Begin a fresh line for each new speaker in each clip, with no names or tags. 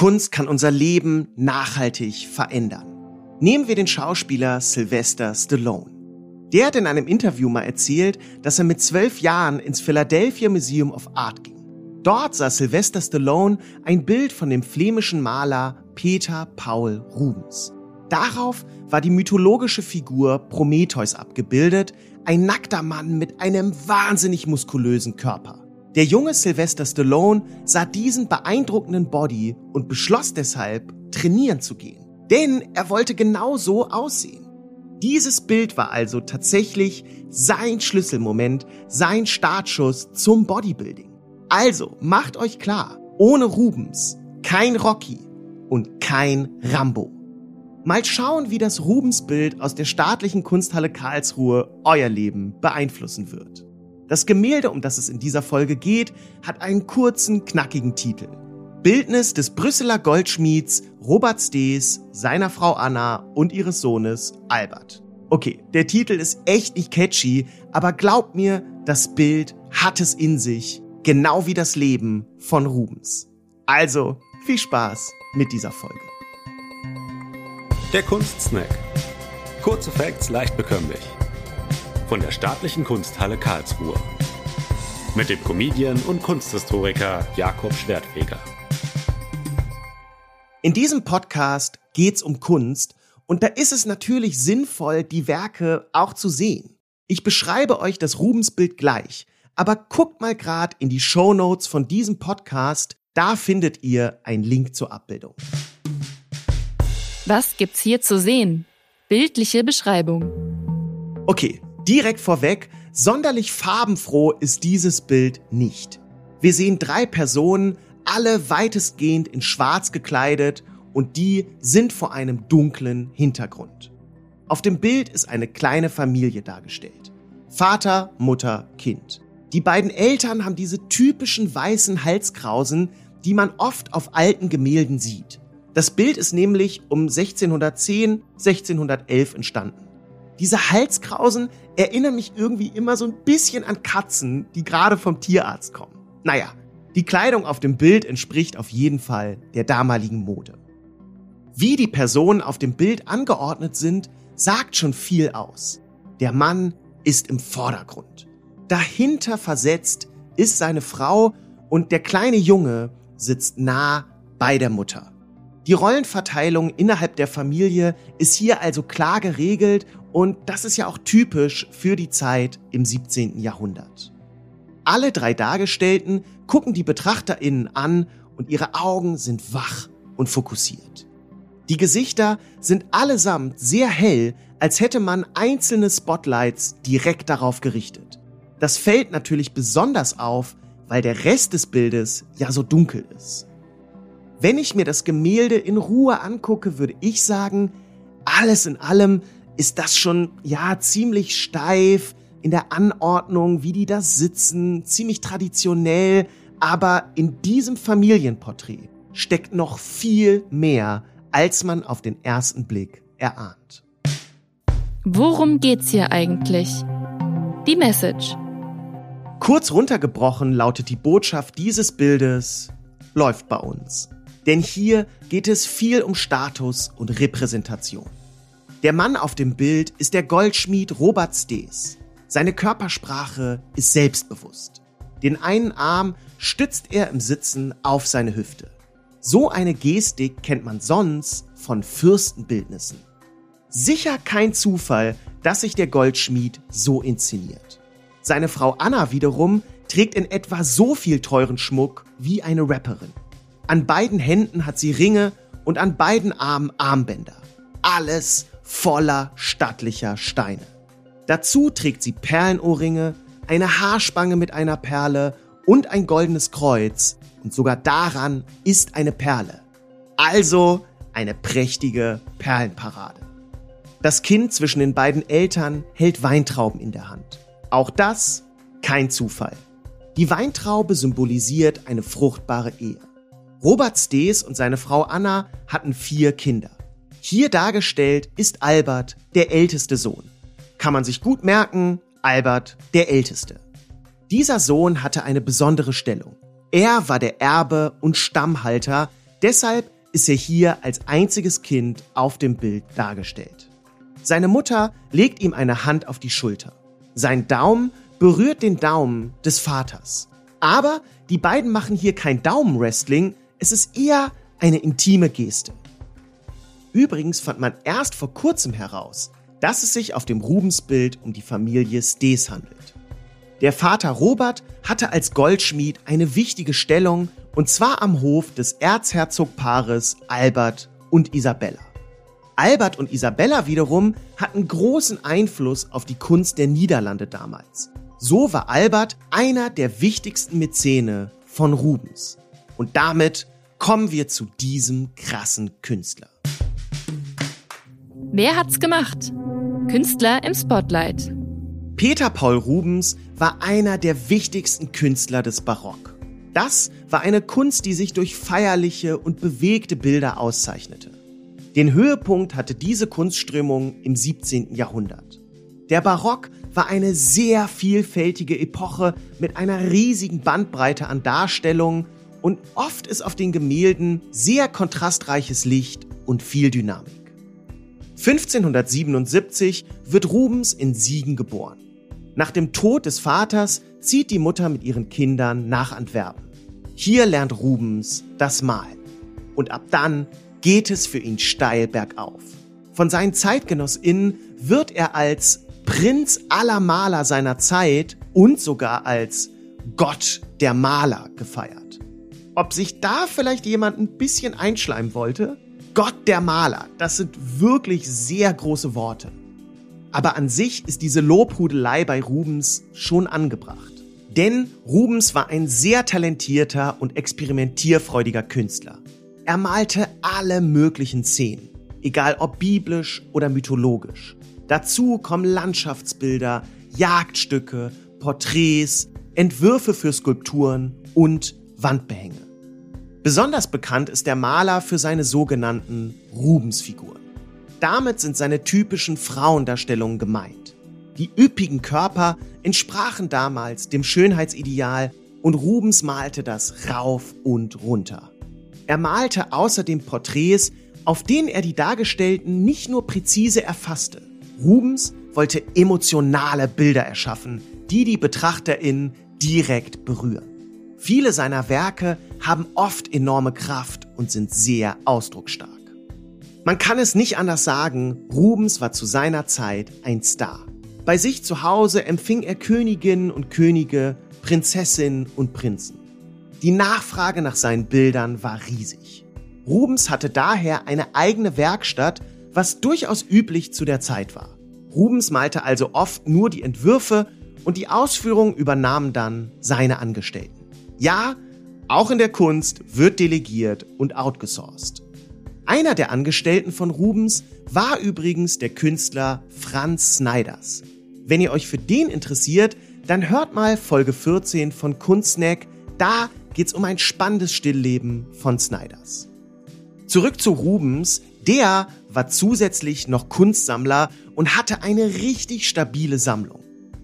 Kunst kann unser Leben nachhaltig verändern. Nehmen wir den Schauspieler Sylvester Stallone. Der hat in einem Interview mal erzählt, dass er mit zwölf Jahren ins Philadelphia Museum of Art ging. Dort sah Sylvester Stallone ein Bild von dem flämischen Maler Peter Paul Rubens. Darauf war die mythologische Figur Prometheus abgebildet, ein nackter Mann mit einem wahnsinnig muskulösen Körper. Der junge Sylvester Stallone sah diesen beeindruckenden Body und beschloss deshalb, trainieren zu gehen. Denn er wollte genau so aussehen. Dieses Bild war also tatsächlich sein Schlüsselmoment, sein Startschuss zum Bodybuilding. Also macht euch klar, ohne Rubens kein Rocky und kein Rambo. Mal schauen, wie das Rubens-Bild aus der staatlichen Kunsthalle Karlsruhe euer Leben beeinflussen wird. Das Gemälde, um das es in dieser Folge geht, hat einen kurzen, knackigen Titel. Bildnis des Brüsseler Goldschmieds Robert Stees, seiner Frau Anna und ihres Sohnes Albert. Okay, der Titel ist echt nicht catchy, aber glaubt mir, das Bild hat es in sich, genau wie das Leben von Rubens. Also, viel Spaß mit dieser Folge.
Der Kunstsnack. Kurze Facts leicht bekömmlich von der Staatlichen Kunsthalle Karlsruhe. Mit dem Comedian und Kunsthistoriker Jakob Schwertfeger.
In diesem Podcast geht's um Kunst und da ist es natürlich sinnvoll, die Werke auch zu sehen. Ich beschreibe euch das Rubensbild gleich, aber guckt mal grad in die Show Notes von diesem Podcast, da findet ihr einen Link zur Abbildung.
Was gibt's hier zu sehen? Bildliche Beschreibung.
Okay, Direkt vorweg, sonderlich farbenfroh ist dieses Bild nicht. Wir sehen drei Personen, alle weitestgehend in schwarz gekleidet und die sind vor einem dunklen Hintergrund. Auf dem Bild ist eine kleine Familie dargestellt. Vater, Mutter, Kind. Die beiden Eltern haben diese typischen weißen Halskrausen, die man oft auf alten Gemälden sieht. Das Bild ist nämlich um 1610, 1611 entstanden. Diese Halskrausen erinnern mich irgendwie immer so ein bisschen an Katzen, die gerade vom Tierarzt kommen. Naja, die Kleidung auf dem Bild entspricht auf jeden Fall der damaligen Mode. Wie die Personen auf dem Bild angeordnet sind, sagt schon viel aus. Der Mann ist im Vordergrund. Dahinter versetzt ist seine Frau und der kleine Junge sitzt nah bei der Mutter. Die Rollenverteilung innerhalb der Familie ist hier also klar geregelt und das ist ja auch typisch für die Zeit im 17. Jahrhundert. Alle drei Dargestellten gucken die BetrachterInnen an und ihre Augen sind wach und fokussiert. Die Gesichter sind allesamt sehr hell, als hätte man einzelne Spotlights direkt darauf gerichtet. Das fällt natürlich besonders auf, weil der Rest des Bildes ja so dunkel ist. Wenn ich mir das Gemälde in Ruhe angucke, würde ich sagen, alles in allem ist das schon, ja, ziemlich steif in der Anordnung, wie die da sitzen, ziemlich traditionell, aber in diesem Familienporträt steckt noch viel mehr, als man auf den ersten Blick erahnt.
Worum geht's hier eigentlich? Die Message.
Kurz runtergebrochen lautet die Botschaft dieses Bildes, läuft bei uns. Denn hier geht es viel um Status und Repräsentation. Der Mann auf dem Bild ist der Goldschmied Robert Stees. Seine Körpersprache ist selbstbewusst. Den einen Arm stützt er im Sitzen auf seine Hüfte. So eine Gestik kennt man sonst von Fürstenbildnissen. Sicher kein Zufall, dass sich der Goldschmied so inszeniert. Seine Frau Anna wiederum trägt in etwa so viel teuren Schmuck wie eine Rapperin. An beiden Händen hat sie Ringe und an beiden Armen Armbänder. Alles voller stattlicher Steine. Dazu trägt sie Perlenohrringe, eine Haarspange mit einer Perle und ein goldenes Kreuz und sogar daran ist eine Perle. Also eine prächtige Perlenparade. Das Kind zwischen den beiden Eltern hält Weintrauben in der Hand. Auch das kein Zufall. Die Weintraube symbolisiert eine fruchtbare Ehe. Robert Stees und seine Frau Anna hatten vier Kinder. Hier dargestellt ist Albert der älteste Sohn. Kann man sich gut merken, Albert der älteste. Dieser Sohn hatte eine besondere Stellung. Er war der Erbe und Stammhalter, Deshalb ist er hier als einziges Kind auf dem Bild dargestellt. Seine Mutter legt ihm eine Hand auf die Schulter. Sein Daumen berührt den Daumen des Vaters. Aber die beiden machen hier kein Daumenwrestling, es ist eher eine intime Geste. Übrigens fand man erst vor kurzem heraus, dass es sich auf dem Rubensbild um die Familie Stees handelt. Der Vater Robert hatte als Goldschmied eine wichtige Stellung und zwar am Hof des Erzherzogpaares Albert und Isabella. Albert und Isabella wiederum hatten großen Einfluss auf die Kunst der Niederlande damals. So war Albert einer der wichtigsten Mäzene von Rubens. Und damit kommen wir zu diesem krassen Künstler.
Wer hat's gemacht? Künstler im Spotlight.
Peter Paul Rubens war einer der wichtigsten Künstler des Barock. Das war eine Kunst, die sich durch feierliche und bewegte Bilder auszeichnete. Den Höhepunkt hatte diese Kunstströmung im 17. Jahrhundert. Der Barock war eine sehr vielfältige Epoche mit einer riesigen Bandbreite an Darstellungen und oft ist auf den Gemälden sehr kontrastreiches Licht und viel Dynamik. 1577 wird Rubens in Siegen geboren. Nach dem Tod des Vaters zieht die Mutter mit ihren Kindern nach Antwerpen. Hier lernt Rubens das Malen. Und ab dann geht es für ihn steil bergauf. Von seinen ZeitgenossInnen wird er als Prinz aller Maler seiner Zeit und sogar als Gott der Maler gefeiert. Ob sich da vielleicht jemand ein bisschen einschleimen wollte? Gott der Maler, das sind wirklich sehr große Worte. Aber an sich ist diese Lobhudelei bei Rubens schon angebracht. Denn Rubens war ein sehr talentierter und experimentierfreudiger Künstler. Er malte alle möglichen Szenen, egal ob biblisch oder mythologisch. Dazu kommen Landschaftsbilder, Jagdstücke, Porträts, Entwürfe für Skulpturen und Wandbehänge. Besonders bekannt ist der Maler für seine sogenannten Rubensfiguren. Damit sind seine typischen Frauendarstellungen gemeint. Die üppigen Körper entsprachen damals dem Schönheitsideal und Rubens malte das rauf und runter. Er malte außerdem Porträts, auf denen er die Dargestellten nicht nur präzise erfasste. Rubens wollte emotionale Bilder erschaffen, die die BetrachterInnen direkt berühren. Viele seiner Werke haben oft enorme Kraft und sind sehr ausdrucksstark. Man kann es nicht anders sagen, Rubens war zu seiner Zeit ein Star. Bei sich zu Hause empfing er Königinnen und Könige, Prinzessinnen und Prinzen. Die Nachfrage nach seinen Bildern war riesig. Rubens hatte daher eine eigene Werkstatt, was durchaus üblich zu der Zeit war. Rubens malte also oft nur die Entwürfe und die Ausführung übernahmen dann seine Angestellten. Ja, auch in der Kunst wird delegiert und outgesourced. Einer der Angestellten von Rubens war übrigens der Künstler Franz Snyders. Wenn ihr euch für den interessiert, dann hört mal Folge 14 von Kunstsnack, da geht's um ein spannendes Stillleben von Snyders. Zurück zu Rubens, der war zusätzlich noch Kunstsammler und hatte eine richtig stabile Sammlung.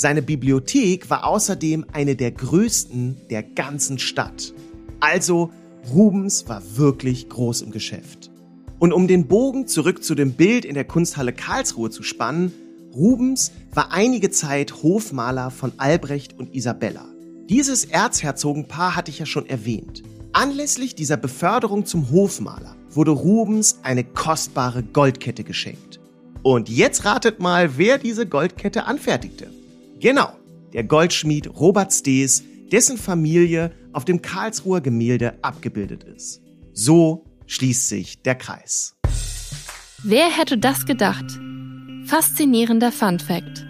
Seine Bibliothek war außerdem eine der größten der ganzen Stadt. Also Rubens war wirklich groß im Geschäft. Und um den Bogen zurück zu dem Bild in der Kunsthalle Karlsruhe zu spannen, Rubens war einige Zeit Hofmaler von Albrecht und Isabella. Dieses Erzherzogenpaar hatte ich ja schon erwähnt. Anlässlich dieser Beförderung zum Hofmaler wurde Rubens eine kostbare Goldkette geschenkt. Und jetzt ratet mal, wer diese Goldkette anfertigte. Genau, der Goldschmied Robert Stees, dessen Familie auf dem Karlsruher Gemälde abgebildet ist. So schließt sich der Kreis.
Wer hätte das gedacht? Faszinierender Fun Fact.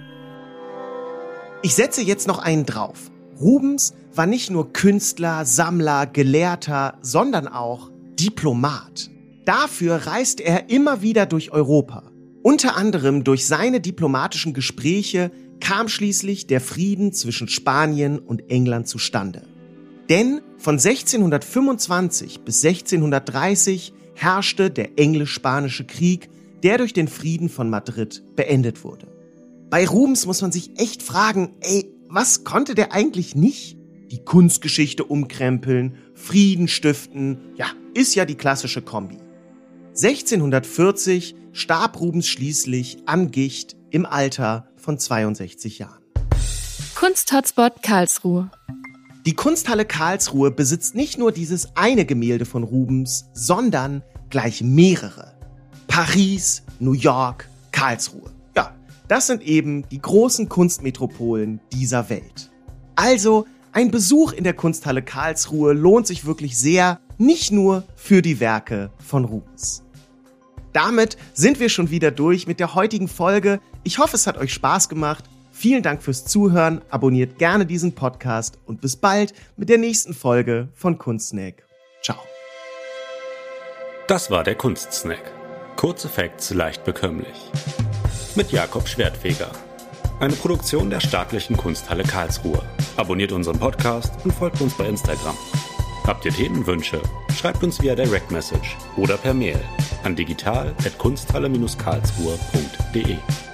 Ich setze jetzt noch einen drauf. Rubens war nicht nur Künstler, Sammler, Gelehrter, sondern auch Diplomat. Dafür reiste er immer wieder durch Europa. Unter anderem durch seine diplomatischen Gespräche kam schließlich der Frieden zwischen Spanien und England zustande. Denn von 1625 bis 1630 herrschte der englisch-spanische Krieg, der durch den Frieden von Madrid beendet wurde. Bei Rubens muss man sich echt fragen, ey, was konnte der eigentlich nicht? Die Kunstgeschichte umkrempeln, Frieden stiften, ja, ist ja die klassische Kombi. 1640 starb Rubens schließlich an Gicht im Alter von 62 Jahren.
Kunsthotspot Karlsruhe.
Die Kunsthalle Karlsruhe besitzt nicht nur dieses eine Gemälde von Rubens, sondern gleich mehrere. Paris, New York, Karlsruhe. Ja, das sind eben die großen Kunstmetropolen dieser Welt. Also, ein Besuch in der Kunsthalle Karlsruhe lohnt sich wirklich sehr, nicht nur für die Werke von Rubens. Damit sind wir schon wieder durch mit der heutigen Folge. Ich hoffe, es hat euch Spaß gemacht. Vielen Dank fürs Zuhören, abonniert gerne diesen Podcast und bis bald mit der nächsten Folge von Kunstsnack. Ciao.
Das war der Kunstsnack. Kurze Facts leicht bekömmlich. Mit Jakob Schwertfeger. Eine Produktion der Staatlichen Kunsthalle Karlsruhe. Abonniert unseren Podcast und folgt uns bei Instagram. Habt ihr Themenwünsche? Schreibt uns via Direct Message oder per Mail an digital.kunsthalle-karlsruhe.de.